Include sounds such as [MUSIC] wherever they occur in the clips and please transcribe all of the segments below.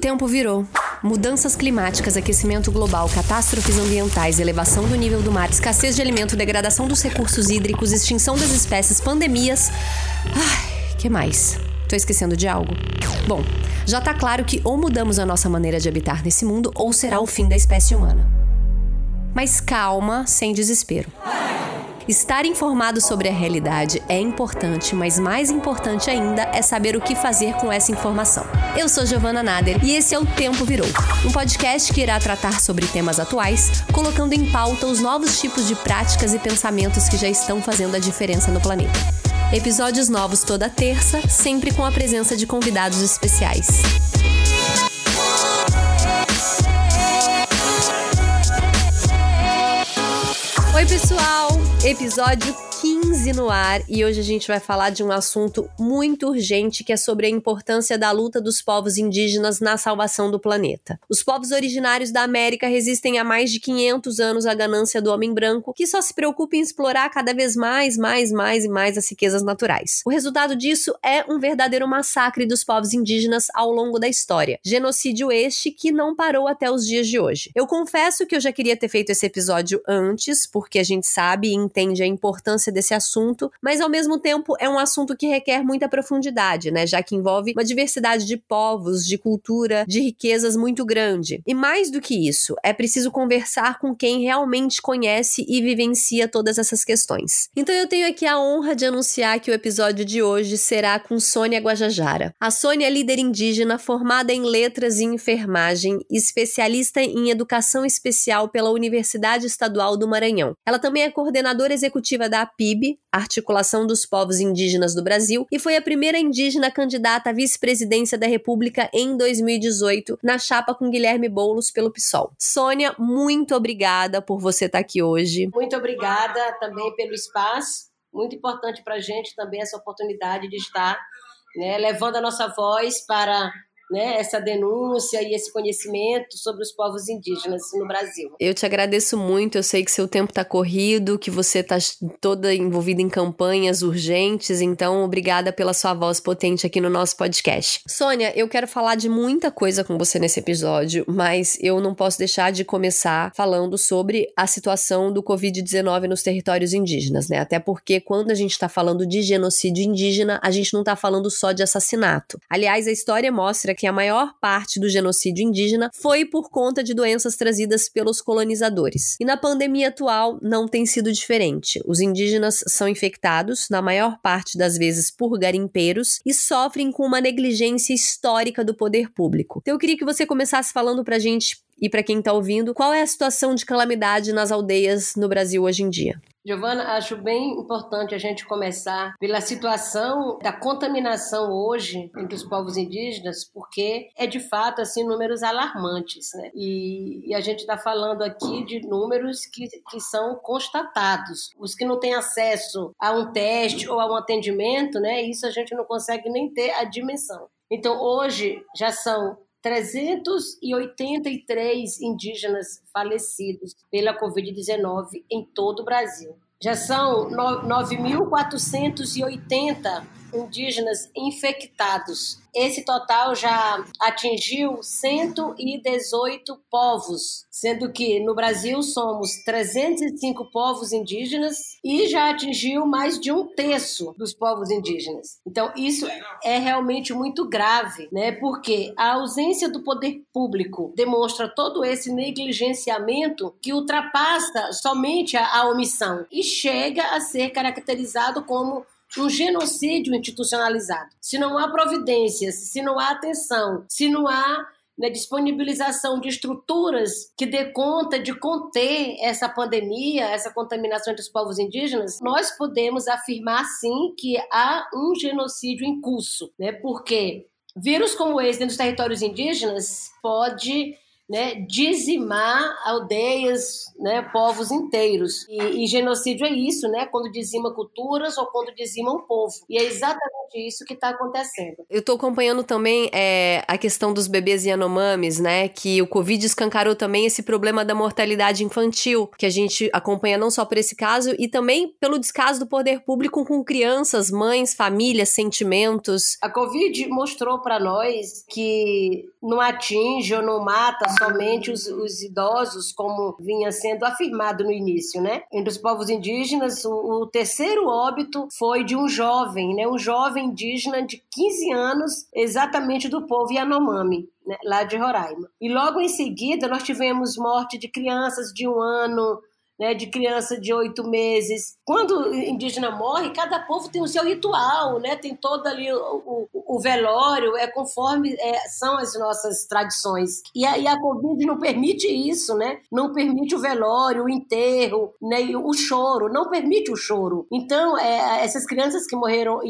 tempo virou. Mudanças climáticas, aquecimento global, catástrofes ambientais, elevação do nível do mar, escassez de alimento, degradação dos recursos hídricos, extinção das espécies, pandemias. Ai, que mais? Tô esquecendo de algo? Bom, já tá claro que ou mudamos a nossa maneira de habitar nesse mundo ou será o fim da espécie humana. Mas calma, sem desespero. Estar informado sobre a realidade é importante, mas mais importante ainda é saber o que fazer com essa informação. Eu sou Giovana Nader e esse é o Tempo Virou, um podcast que irá tratar sobre temas atuais, colocando em pauta os novos tipos de práticas e pensamentos que já estão fazendo a diferença no planeta. Episódios novos toda terça, sempre com a presença de convidados especiais. Oi, pessoal! Episódio 15 no ar e hoje a gente vai falar de um assunto muito urgente que é sobre a importância da luta dos povos indígenas na salvação do planeta. Os povos originários da América resistem há mais de 500 anos à ganância do homem branco, que só se preocupa em explorar cada vez mais, mais, mais e mais as riquezas naturais. O resultado disso é um verdadeiro massacre dos povos indígenas ao longo da história. Genocídio este que não parou até os dias de hoje. Eu confesso que eu já queria ter feito esse episódio antes, porque a gente sabe e entende a importância desse assunto, mas ao mesmo tempo é um assunto que requer muita profundidade, né? Já que envolve uma diversidade de povos, de cultura, de riquezas muito grande. E mais do que isso, é preciso conversar com quem realmente conhece e vivencia todas essas questões. Então eu tenho aqui a honra de anunciar que o episódio de hoje será com Sônia Guajajara. A Sônia é líder indígena formada em letras e enfermagem, especialista em educação especial pela Universidade Estadual do Maranhão. Ela também é coordenadora executiva da PIB, Articulação dos Povos Indígenas do Brasil, e foi a primeira indígena candidata à vice-presidência da República em 2018, na chapa com Guilherme Boulos pelo PSOL. Sônia, muito obrigada por você estar aqui hoje. Muito obrigada também pelo espaço. Muito importante para a gente também essa oportunidade de estar né, levando a nossa voz para né, essa denúncia e esse conhecimento sobre os povos indígenas no Brasil. Eu te agradeço muito, eu sei que seu tempo está corrido, que você está toda envolvida em campanhas urgentes, então obrigada pela sua voz potente aqui no nosso podcast. Sônia, eu quero falar de muita coisa com você nesse episódio, mas eu não posso deixar de começar falando sobre a situação do Covid-19 nos territórios indígenas, né? Até porque quando a gente está falando de genocídio indígena, a gente não está falando só de assassinato. Aliás, a história mostra que a maior parte do genocídio indígena foi por conta de doenças trazidas pelos colonizadores. E na pandemia atual não tem sido diferente. Os indígenas são infectados, na maior parte das vezes por garimpeiros, e sofrem com uma negligência histórica do poder público. Então eu queria que você começasse falando pra gente e para quem está ouvindo, qual é a situação de calamidade nas aldeias no Brasil hoje em dia? Giovana, acho bem importante a gente começar pela situação da contaminação hoje entre os povos indígenas, porque é de fato assim números alarmantes, né? E, e a gente está falando aqui de números que, que são constatados. Os que não têm acesso a um teste ou a um atendimento, né? Isso a gente não consegue nem ter a dimensão. Então hoje já são 383 indígenas falecidos pela Covid-19 em todo o Brasil. Já são 9.480 indígenas infectados esse total já atingiu 118 povos, sendo que no Brasil somos 305 povos indígenas e já atingiu mais de um terço dos povos indígenas. Então, isso é realmente muito grave, né? Porque a ausência do poder público demonstra todo esse negligenciamento que ultrapassa somente a, omissão e chega a ser caracterizado como um genocídio institucionalizado. Se não há providências, se não há atenção, se não há né, disponibilização de estruturas que dê conta de conter essa pandemia, essa contaminação entre os povos indígenas, nós podemos afirmar sim que há um genocídio em curso, né? Porque vírus como esse dentro dos territórios indígenas pode né, dizimar aldeias, né, povos inteiros. E, e, genocídio é isso, né, quando dizima culturas ou quando dizima um povo. E é exatamente isso que está acontecendo. Eu estou acompanhando também é, a questão dos bebês Yanomamis, né, que o Covid escancarou também esse problema da mortalidade infantil, que a gente acompanha não só por esse caso, e também pelo descaso do poder público com crianças, mães, famílias, sentimentos. A Covid mostrou para nós que não atinge ou não mata somente os, os, idosos, como vinha sendo afirmado no início, né? Entre os povos indígenas, o, o, terceiro óbito foi de um jovem, né? Um jovem indígena de 15 anos, exatamente do povo Yanomami. Né, lá de Roraima. E logo em seguida nós tivemos morte de crianças de um ano, né, de criança de oito meses. Quando o indígena morre, cada povo tem o seu ritual, né? tem todo ali o, o, o velório, é conforme é, são as nossas tradições. E a, e a Covid não permite isso, né? não permite o velório, o enterro, né, o choro, não permite o choro. Então, é, essas crianças que morreram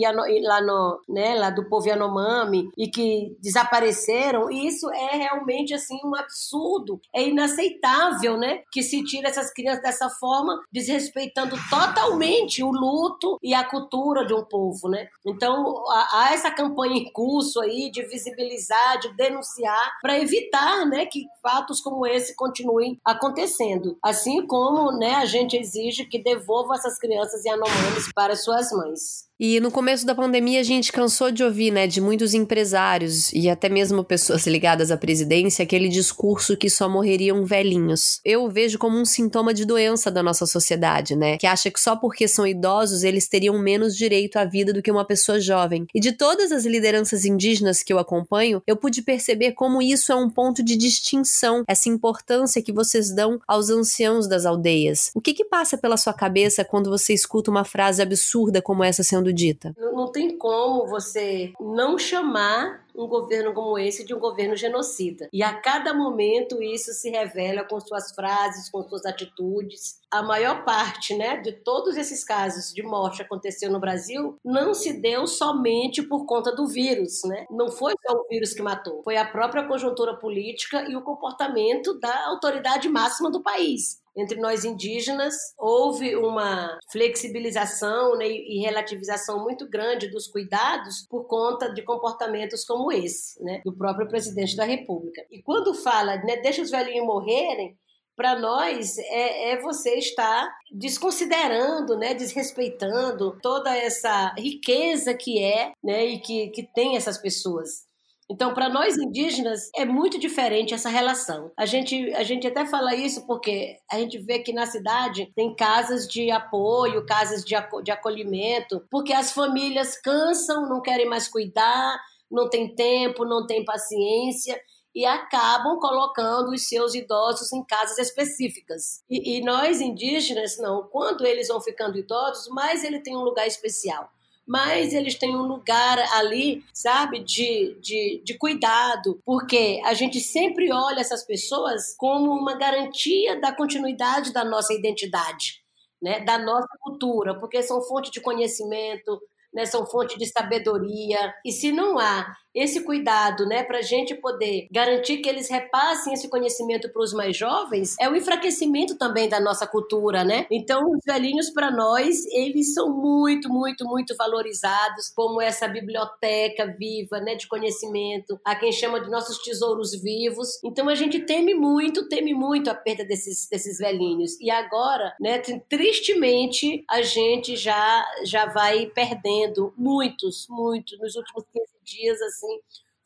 lá, no, né, lá do povo Yanomami e que desapareceram, isso é realmente assim um absurdo, é inaceitável né, que se tire essas crianças dessa dessa forma, desrespeitando totalmente o luto e a cultura de um povo, né? Então, há essa campanha em curso aí de visibilizar, de denunciar, para evitar, né, que fatos como esse continuem acontecendo. Assim como, né, a gente exige que devolva essas crianças e anomames para suas mães. E no começo da pandemia a gente cansou de ouvir, né, de muitos empresários e até mesmo pessoas ligadas à presidência, aquele discurso que só morreriam velhinhos. Eu vejo como um sintoma de doença da nossa sociedade, né, que acha que só porque são idosos eles teriam menos direito à vida do que uma pessoa jovem. E de todas as lideranças indígenas que eu acompanho, eu pude perceber como isso é um ponto de distinção, essa importância que vocês dão aos anciãos das aldeias. O que que passa pela sua cabeça quando você escuta uma frase absurda como essa sendo dita. Não, não tem como você não chamar um governo como esse de um governo genocida. E a cada momento isso se revela com suas frases, com suas atitudes. A maior parte, né, de todos esses casos de morte que aconteceu no Brasil não se deu somente por conta do vírus, né? Não foi só o vírus que matou, foi a própria conjuntura política e o comportamento da autoridade máxima do país entre nós indígenas, houve uma flexibilização né, e relativização muito grande dos cuidados por conta de comportamentos como esse, né, do próprio presidente da República. E quando fala, né, deixa os velhinhos morrerem, para nós é, é, você estar desconsiderando, né, desrespeitando toda essa riqueza que é, né, e que, que tem essas pessoas. Então, para nós indígenas, é muito diferente essa relação. A gente, a gente até fala isso porque a gente vê que na cidade tem casas de apoio, casas de, de acolhimento, porque as famílias cansam, não querem mais cuidar, não tem tempo, não tem paciência e acabam colocando os seus idosos em casas específicas. E, e, nós indígenas, não, quando eles vão ficando idosos, mais ele tem um lugar especial mas eles têm um lugar ali, sabe, de, de, de cuidado, porque a gente sempre olha essas pessoas como uma garantia da continuidade da nossa identidade. Né, da nossa cultura, porque são fonte de conhecimento, né, são fonte de sabedoria. E se não há esse cuidado, né, para a gente poder garantir que eles repassem esse conhecimento para os mais jovens, é o enfraquecimento também da nossa cultura, né? Então, os velhinhos, para nós, eles são muito, muito, muito valorizados como essa biblioteca viva, né, de conhecimento, a quem chama de nossos tesouros vivos. Então, a gente teme muito, teme muito a perda desses, desses velhinhos. E agora, né, tristemente, a gente já, já vai perdendo muitos, muitos, nos últimos 15 dias, assim,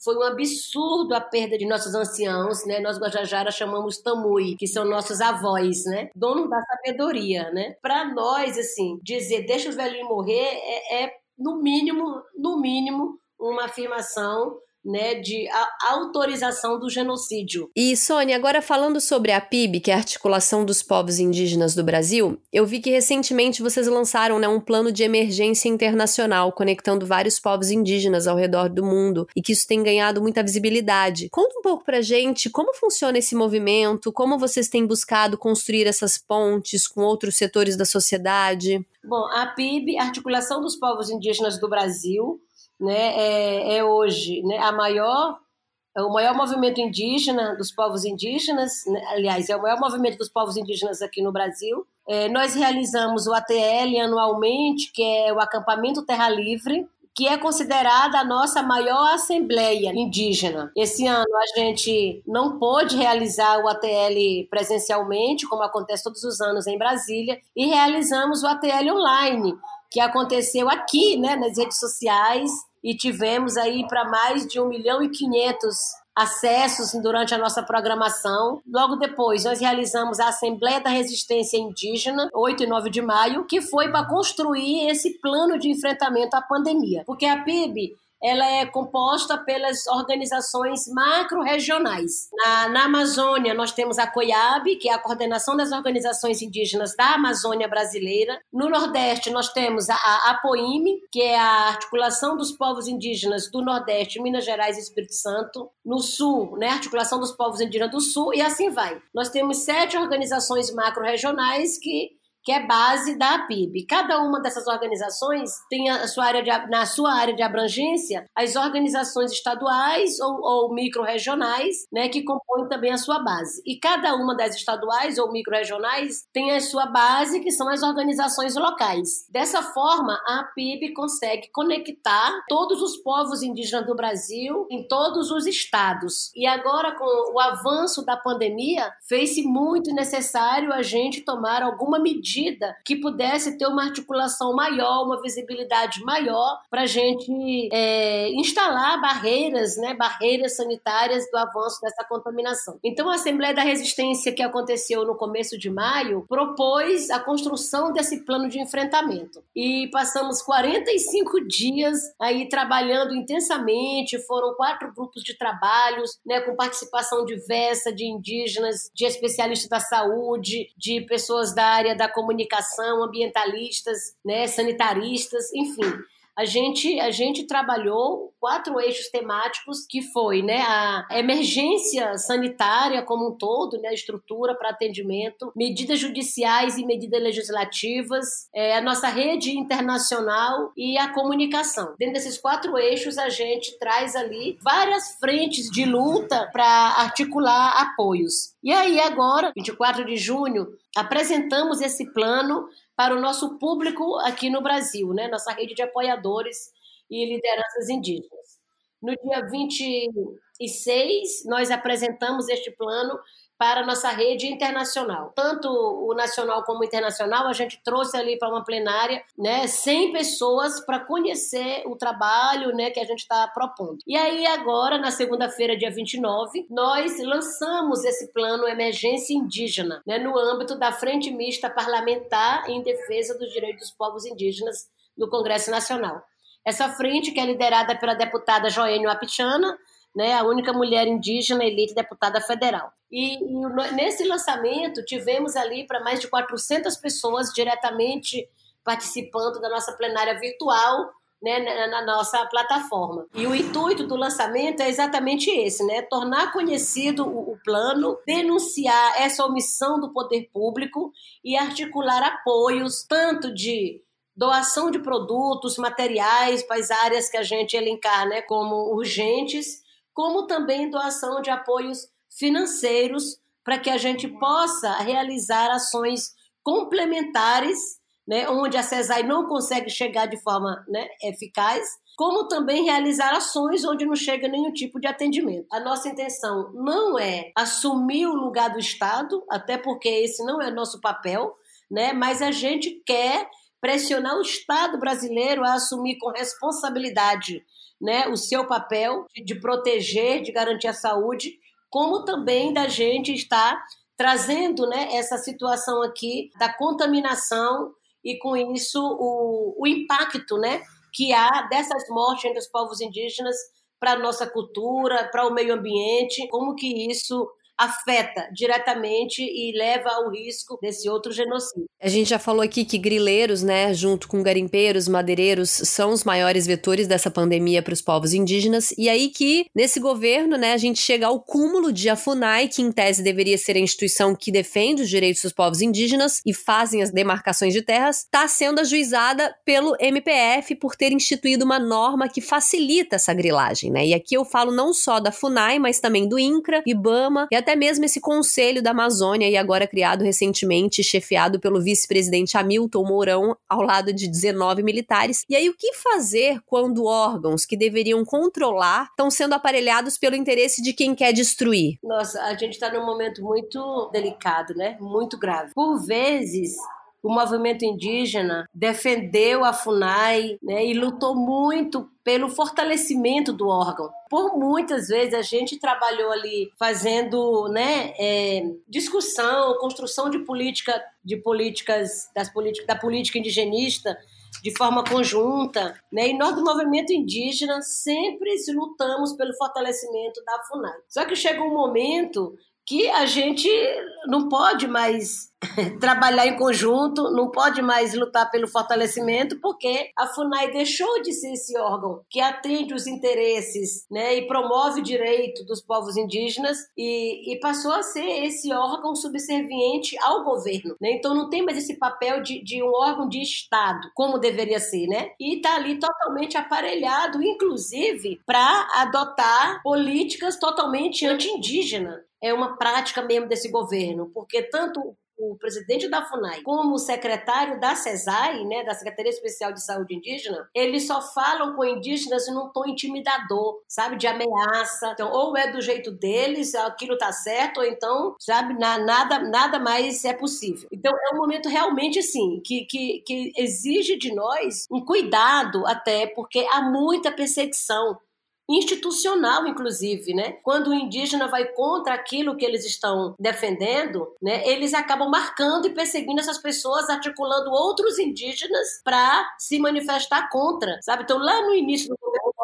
foi um absurdo a perda de nossos anciãos, né? Nós Guajajara chamamos tamui, que são nossos avós, né? Dono da sabedoria, né? Para nós, assim, dizer deixa os velhinhos morrer é, é no mínimo, no mínimo, uma afirmação né, de autorização do genocídio. E Sônia, agora falando sobre a PIB, que é a Articulação dos Povos Indígenas do Brasil, eu vi que recentemente vocês lançaram né, um plano de emergência internacional conectando vários povos indígenas ao redor do mundo e que isso tem ganhado muita visibilidade. Conta um pouco pra gente como funciona esse movimento, como vocês têm buscado construir essas pontes com outros setores da sociedade. Bom, a PIB, Articulação dos Povos Indígenas do Brasil, né, é, é hoje né, a maior é o maior movimento indígena dos povos indígenas, né? aliás, é o maior movimento dos povos indígenas aqui no Brasil. É, nós realizamos o ATL anualmente, que é o Acampamento Terra Livre, que é considerada a nossa maior assembleia indígena. Esse ano a gente não pôde realizar o ATL presencialmente, como acontece todos os anos em Brasília, e realizamos o ATL online, que aconteceu aqui, né, nas redes sociais, e tivemos aí para mais de 1 milhão e 500 acessos durante a nossa programação. Logo depois, nós realizamos a Assembleia da Resistência Indígena, 8 e 9 de maio, que foi para construir esse plano de enfrentamento à pandemia. Porque a PIB ela é composta pelas organizações macro-regionais. Na, na, Amazônia, nós temos a COIAB, que é a Coordenação das Organizações Indígenas da Amazônia Brasileira. No Nordeste, nós temos a, a APOIME, que é a Articulação dos Povos Indígenas do Nordeste, Minas Gerais e Espírito Santo. No Sul, né, Articulação dos Povos Indígenas do Sul, e assim vai. Nós temos sete organizações macro-regionais que que é base da PIB. Cada uma dessas organizações tem a sua área de, na sua área de abrangência as organizações estaduais ou, ou micro-regionais, né, que compõem também a sua base. E cada uma das estaduais ou micro-regionais tem a sua base, que são as organizações locais. Dessa forma, a PIB consegue conectar todos os povos indígenas do Brasil em todos os estados. E agora, com o avanço da pandemia, fez-se muito necessário a gente tomar alguma medida medida que pudesse ter uma articulação maior, uma visibilidade maior para a gente é, instalar barreiras, né, barreiras sanitárias do avanço dessa contaminação. Então, a Assembleia da Resistência que aconteceu no começo de maio propôs a construção desse plano de enfrentamento e passamos 45 dias aí trabalhando intensamente. Foram quatro grupos de trabalhos, né, com participação diversa de indígenas, de especialistas da saúde, de pessoas da área da comunicação comunicação, ambientalistas, né, sanitaristas, enfim. A gente, a gente trabalhou quatro eixos temáticos que foi né, a emergência sanitária como um todo, né, a estrutura para atendimento, medidas judiciais e medidas legislativas, é, a nossa rede internacional e a comunicação. Dentro desses quatro eixos, a gente traz ali várias frentes de luta para articular apoios. E aí, agora, 24 de junho, apresentamos esse plano para o nosso público aqui no Brasil, né? nossa rede de apoiadores e lideranças indígenas. No dia 26, nós apresentamos este plano para a nossa rede internacional. Tanto o nacional como o internacional, a gente trouxe ali para uma plenária né, 100 pessoas para conhecer o trabalho né, que a gente está propondo. E aí, agora, na segunda-feira, dia 29, nós lançamos esse plano Emergência Indígena né, no âmbito da Frente Mista Parlamentar em Defesa dos Direitos dos Povos Indígenas no Congresso Nacional. Essa frente, que é liderada pela deputada Joênio Apichana, né, a única mulher indígena eleita deputada federal. E, e nesse lançamento tivemos ali para mais de 400 pessoas diretamente participando da nossa plenária virtual, né, na, na, nossa plataforma. E o intuito do lançamento é exatamente esse, né? Tornar conhecido o, o, plano, denunciar essa omissão do poder público e articular apoios tanto de doação de produtos, materiais para as áreas que a gente elencar, né, como urgentes, como também doação de apoios financeiros para que a gente possa realizar ações complementares, né, onde a CESAI não consegue chegar de forma né, eficaz, como também realizar ações onde não chega nenhum tipo de atendimento. A nossa intenção não é assumir o lugar do Estado, até porque esse não é nosso papel, né, mas a gente quer pressionar o Estado brasileiro a assumir com responsabilidade né, o seu papel de, proteger, de garantir a saúde, como também da gente estar trazendo né, essa situação aqui da contaminação e com isso o, o impacto né, que há dessas mortes entre os povos indígenas para a nossa cultura, para o meio ambiente, como que isso afeta diretamente e leva ao risco desse outro genocídio. A gente já falou aqui que grileiros, né, junto com garimpeiros, madeireiros, são os maiores vetores dessa pandemia para os povos indígenas. E aí que, nesse governo, né, a gente chega ao cúmulo de a FUNAI, que em tese deveria ser a instituição que defende os direitos dos povos indígenas e fazem as demarcações de terras, está sendo ajuizada pelo MPF por ter instituído uma norma que facilita essa grilagem, né? E aqui eu falo não só da FUNAI, mas também do INCRA, IBAMA e até mesmo esse Conselho da Amazônia, e agora criado recentemente, chefiado pelo vice-presidente Hamilton Mourão, ao lado de 19 militares. E aí, o que fazer quando órgãos que deveriam controlar estão sendo aparelhados pelo interesse de quem quer destruir? Nossa, a gente está num momento muito delicado, né? Muito grave. Por vezes, o movimento indígena defendeu a FUNAI né, e lutou muito pelo fortalecimento do órgão. Por muitas vezes a gente trabalhou ali fazendo né, é, discussão, construção de política, de políticas das políticas da política indigenista de forma conjunta, né? E nós do movimento indígena sempre lutamos pelo fortalecimento da FUNAI. Só que chega um momento que a gente não pode mais [LAUGHS] trabalhar em conjunto, não pode mais lutar pelo fortalecimento, porque a FUNAI deixou de ser esse órgão que atende os interesses né, e promove o direito dos povos indígenas e, e passou a ser esse órgão subserviente ao governo. Né? Então não tem mais esse papel de, de um órgão de Estado, como deveria ser, né? E está ali totalmente aparelhado, inclusive, para adotar políticas totalmente anti-indígenas é uma prática mesmo desse governo, porque tanto o presidente da FUNAI como o secretário da CESAI, né, da Secretaria Especial de Saúde Indígena, eles só falam com indígenas num tom intimidador, sabe, de ameaça. Então, ou é do jeito deles, aquilo tá certo, ou então, sabe, nada, nada mais é possível. Então, é um momento realmente, assim, que, que, que exige de nós um cuidado até, porque há muita perseguição institucional, inclusive, né? Quando o indígena vai contra aquilo que eles estão defendendo, né? Eles acabam marcando e perseguindo essas pessoas, articulando outros indígenas para se manifestar contra, sabe? Então, lá no início do governo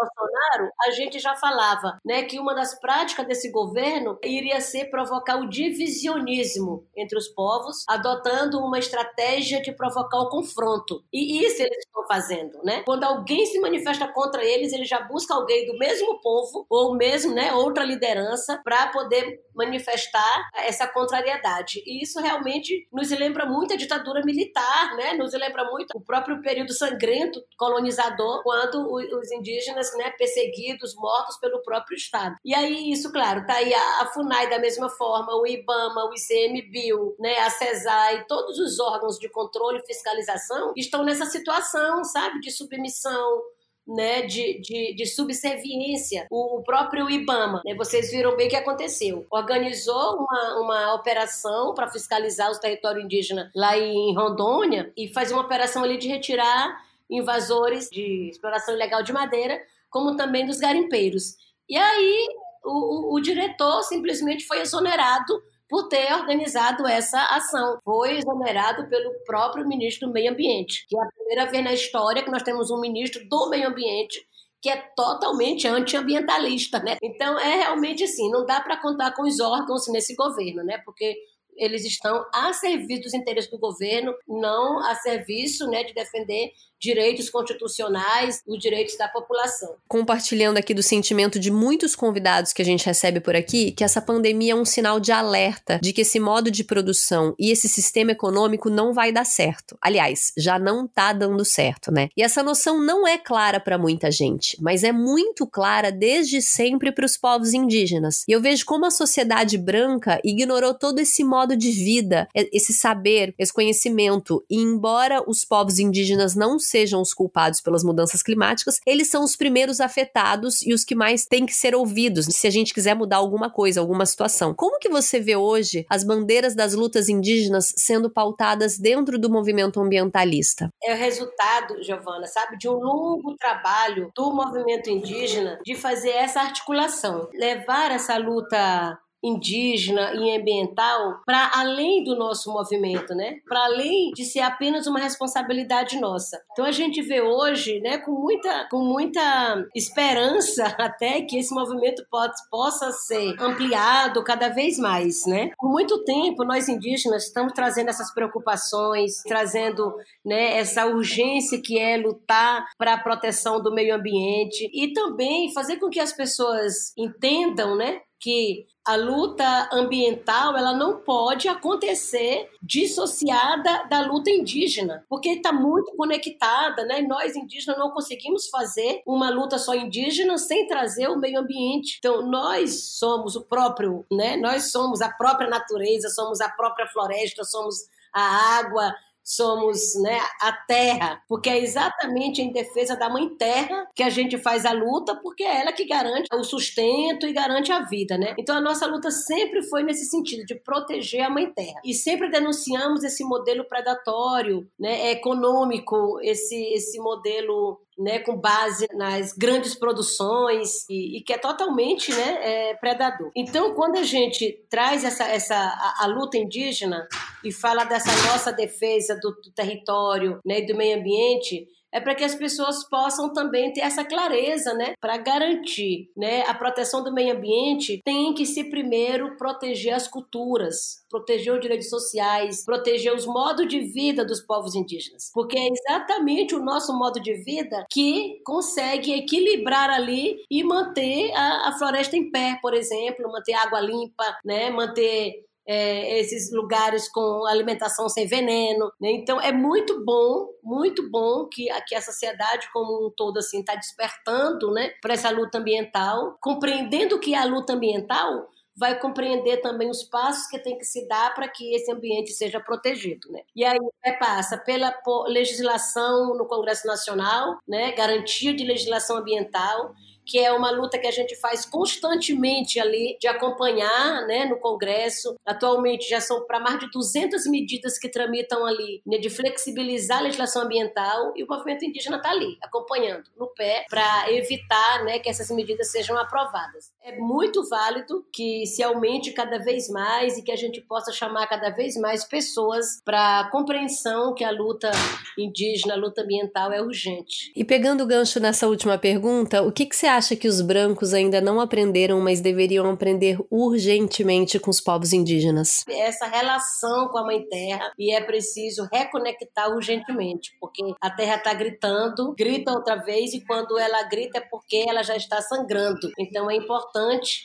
a gente já falava, né, que uma das práticas desse governo iria ser provocar o divisionismo entre os povos, adotando uma estratégia de provocar o confronto. E isso eles estão fazendo, né? Quando alguém se manifesta contra eles, ele já busca alguém do mesmo povo ou mesmo, né, outra liderança para poder manifestar essa contrariedade. E isso realmente nos lembra muito a ditadura militar, né? Nos lembra muito o próprio período sangrento colonizador, quando os indígenas, né, perseguidos, mortos pelo próprio Estado. E aí isso, claro, tá aí a, FUNAI da mesma forma, o IBAMA, o ICMBio, né, a CESAI, todos os órgãos de controle e fiscalização estão nessa situação, sabe, de submissão, né, de, de, de subserviência. O, próprio IBAMA, né, vocês viram bem o que aconteceu. Organizou uma, uma operação para fiscalizar os territórios indígenas lá em Rondônia e fazer uma operação ali de retirar invasores de exploração ilegal de madeira, como também dos garimpeiros. E aí o, o, o diretor simplesmente foi exonerado por ter organizado essa ação. Foi exonerado pelo próprio ministro do Meio Ambiente, que é a primeira vez na história que nós temos um ministro do Meio Ambiente que é totalmente antiambientalista, né? Então é realmente assim, não dá para contar com os órgãos nesse governo, né? Porque eles estão a serviço dos interesses do governo, não a serviço né, de defender direitos constitucionais, os direitos da população. Compartilhando aqui do sentimento de muitos convidados que a gente recebe por aqui, que essa pandemia é um sinal de alerta de que esse modo de produção e esse sistema econômico não vai dar certo. Aliás, já não tá dando certo, né? E essa noção não é clara para muita gente, mas é muito clara desde sempre para os povos indígenas. E eu vejo como a sociedade branca ignorou todo esse modo de vida, esse saber, esse conhecimento, e embora os povos indígenas não sejam os culpados pelas mudanças climáticas, eles são os primeiros afetados e os que mais têm que ser ouvidos se a gente quiser mudar alguma coisa, alguma situação. Como que você vê hoje as bandeiras das lutas indígenas sendo pautadas dentro do movimento ambientalista? É o resultado, Giovana, sabe, de um longo trabalho do movimento indígena de fazer essa articulação, levar essa luta indígena e ambiental para além do nosso movimento, né? Para além de ser apenas uma responsabilidade nossa. Então a gente vê hoje, né, com muita, com muita esperança [LAUGHS] até que esse movimento pode, possa ser ampliado cada vez mais, né? Por muito tempo nós indígenas estamos trazendo essas preocupações, trazendo, né, essa urgência que é lutar para a proteção do meio ambiente e também fazer com que as pessoas entendam, né, que a luta ambiental ela não pode acontecer dissociada da luta indígena, porque está muito conectada, né? Nós indígenas não conseguimos fazer uma luta só indígena sem trazer o meio ambiente. Então nós somos o próprio, né? Nós somos a própria natureza, somos a própria floresta, somos a água, somos né, a terra, porque é exatamente em defesa da mãe terra que a gente faz a luta, porque é ela que garante o sustento e garante a vida, né? Então a nossa luta sempre foi nesse sentido de proteger a mãe terra e sempre denunciamos esse modelo predatório, né, econômico, esse esse modelo né, com base nas grandes produções e, e que é totalmente né, é, predador. Então, quando a gente traz essa, essa a, a, luta indígena e fala dessa nossa defesa do, do território né, e do meio ambiente, é para que as pessoas possam também ter essa clareza, né, para garantir, né, a proteção do meio ambiente tem que se primeiro proteger as culturas, proteger os direitos sociais, proteger os modos de vida dos povos indígenas, porque é exatamente o nosso modo de vida que consegue equilibrar ali e manter a, a floresta em pé, por exemplo, manter água limpa, né, manter é, esses lugares com alimentação sem veneno. Né? Então é muito bom, muito bom que, que a sociedade como um todo assim está despertando, né, para essa luta ambiental, compreendendo que a luta ambiental vai compreender também os passos que tem que se dar para que esse ambiente seja protegido, né? E aí passa pela legislação no Congresso Nacional, né, garantia de legislação ambiental, que é uma luta que a gente faz constantemente ali, de acompanhar né, no Congresso. Atualmente já são para mais de 200 medidas que tramitam ali, né, de flexibilizar a legislação ambiental, e o movimento indígena está ali, acompanhando, no pé, para evitar né, que essas medidas sejam aprovadas. É muito válido que se aumente cada vez mais e que a gente possa chamar cada vez mais pessoas para a compreensão que a luta indígena, a luta ambiental é urgente. E pegando o gancho nessa última pergunta, o que, que você acha? acha que os brancos ainda não aprenderam, mas deveriam aprender urgentemente com os povos indígenas? Essa relação com a Mãe Terra e é preciso reconectar urgentemente, porque a Terra está gritando, grita outra vez e quando ela grita é porque ela já está sangrando. Então é importante,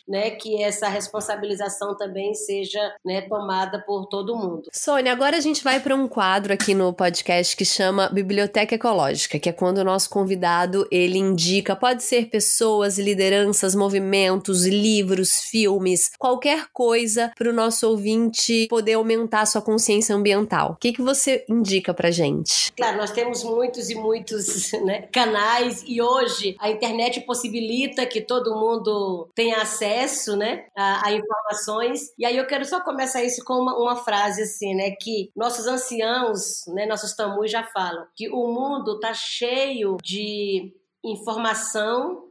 né, que essa responsabilização também seja né, tomada por todo mundo. Sônia, agora a gente vai para um quadro aqui no podcast que chama Biblioteca Ecológica, que é quando o nosso convidado ele indica, pode ser pessoa pessoas, lideranças, movimentos, livros, filmes, qualquer coisa para o nosso ouvinte poder aumentar a sua consciência ambiental. O que, que você indica para gente? Claro, nós temos muitos e muitos né, canais e hoje a internet possibilita que todo mundo tenha acesso né, a, a informações. E aí eu quero só começar isso com uma, uma frase assim, né, que nossos anciãos, né, nossos tamus já falam, que o mundo está cheio de informação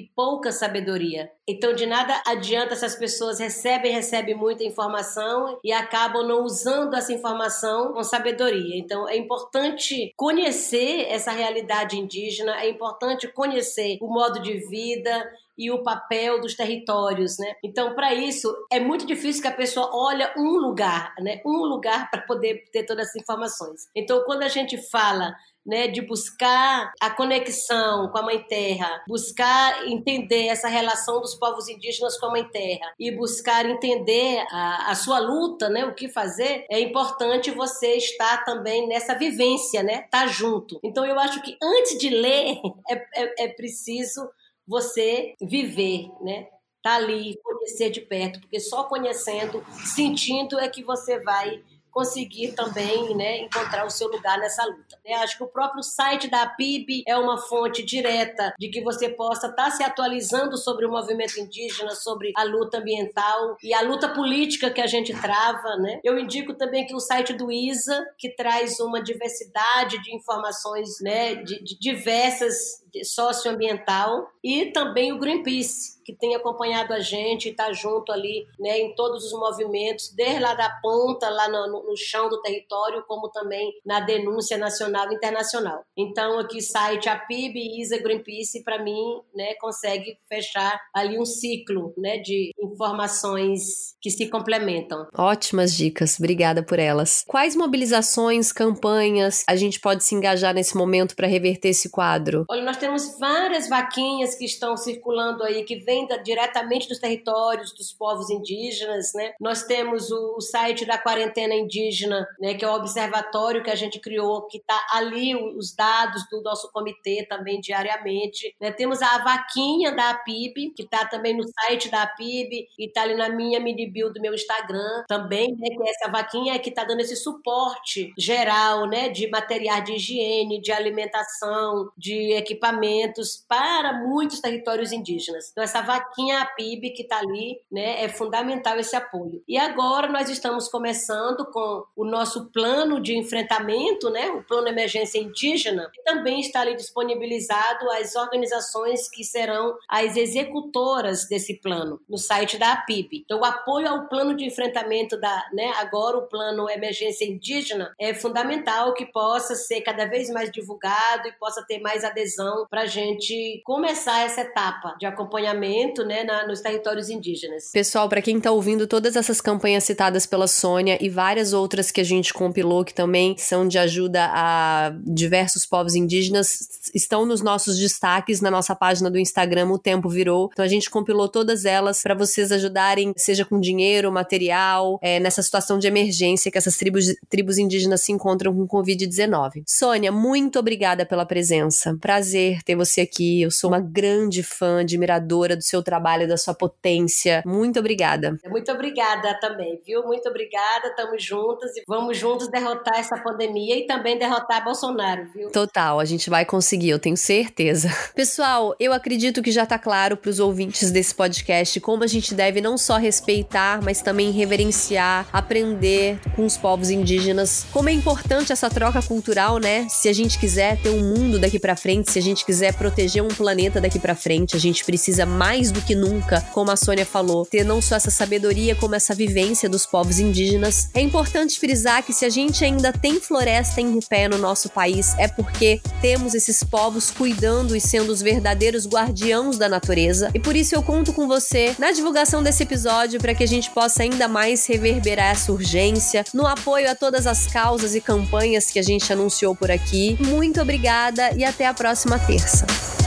e pouca sabedoria. Então, de nada adianta essas pessoas recebem, recebem muita informação e acabam não usando essa informação com sabedoria. Então, é importante conhecer essa realidade indígena, é importante conhecer o modo de vida e o papel dos territórios, né? Então, para isso, é muito difícil que a pessoa olhe um lugar, né? Um lugar para poder ter todas essas informações. Então, quando a gente fala né, de buscar a conexão com a Mãe Terra, buscar entender essa relação dos povos indígenas com a Mãe Terra e buscar entender a, a sua luta, né, o que fazer, é importante você estar também nessa vivência, né, estar tá junto. Então eu acho que antes de ler [LAUGHS] é, é, é preciso você viver, né? Tá ali, conhecer de perto, porque só conhecendo, sentindo é que você vai conseguir também né, encontrar o seu lugar nessa luta. Né? Acho que o próprio site da PIB é uma fonte direta de que você possa estar tá se atualizando sobre o movimento indígena, sobre a luta ambiental e a luta política que a gente trava. Né? Eu indico também que o site do ISA, que traz uma diversidade de informações né, de, de diversas socioambiental e também o Greenpeace, que tem acompanhado a gente e está junto ali né, em todos os movimentos, desde lá da ponta, lá no, no, chão do território, como também na denúncia nacional e internacional. Então, aqui site a PIB e ISA Greenpeace, para mim, né, consegue fechar ali um ciclo né, de informações que se complementam. Ótimas dicas, obrigada por elas. Quais mobilizações, campanhas a gente pode se engajar nesse momento para reverter esse quadro? Olha, nós temos várias vaquinhas que estão circulando aí, que vêm diretamente dos territórios dos povos indígenas, né? Nós temos o, o site da quarentena indígena, né, que é o observatório que a gente criou, que está ali os dados do nosso comitê também diariamente. Né? Temos a vaquinha da APIB, que está também no site da APIB e está ali na minha mini bio do meu Instagram também, né, que é essa vaquinha que está dando esse suporte geral, né, de material de higiene, de alimentação, de equipamentos para muitos territórios indígenas. Então essa vaquinha PIB que está ali, né, é fundamental esse apoio. E agora nós estamos começando com o nosso plano de enfrentamento, né, o plano emergência indígena, que também está ali disponibilizado às organizações que serão as executoras desse plano no site da APIB. Então o apoio ao plano de enfrentamento da, né, agora o plano emergência indígena é fundamental que possa ser cada vez mais divulgado e possa ter mais adesão para a gente começar essa etapa de acompanhamento né, na, nos territórios indígenas. Pessoal, para quem está ouvindo todas essas campanhas citadas pela Sônia e várias outras que a gente compilou que também são de ajuda a diversos povos indígenas, estão nos nossos destaques na nossa página do Instagram, o Tempo Virou. Então a gente compilou todas elas para vocês ajudarem, seja com dinheiro, material, é, nessa situação de emergência que essas tribos, tribos indígenas se encontram com Covid-19. Sônia, muito obrigada pela presença. Prazer ter você aqui. Eu sou uma grande fã, admiradora do seu trabalho, da sua potência. Muito obrigada. Muito obrigada também, viu? Muito obrigada. Estamos juntas e vamos juntos derrotar essa pandemia e também derrotar Bolsonaro, viu? Total, a gente vai conseguir, eu tenho certeza. [LAUGHS] Pessoal, eu acredito que já está claro para os ouvintes desse podcast como a gente deve não só respeitar, mas também reverenciar, aprender com os povos indígenas. Como é importante essa troca cultural, né? Se a gente quiser ter um mundo daqui para frente, se a gente quiser proteger um planeta daqui para frente, a gente precisa mais mais do que nunca, como a Sônia falou, ter não só essa sabedoria como essa vivência dos povos indígenas. É importante frisar que se a gente ainda tem floresta em pé no nosso país, é porque temos esses povos cuidando e sendo os verdadeiros guardiãos da natureza. E por isso eu conto com você na divulgação desse episódio para que a gente possa ainda mais reverberar essa urgência, no apoio a todas as causas e campanhas que a gente anunciou por aqui. Muito obrigada e até a próxima terça.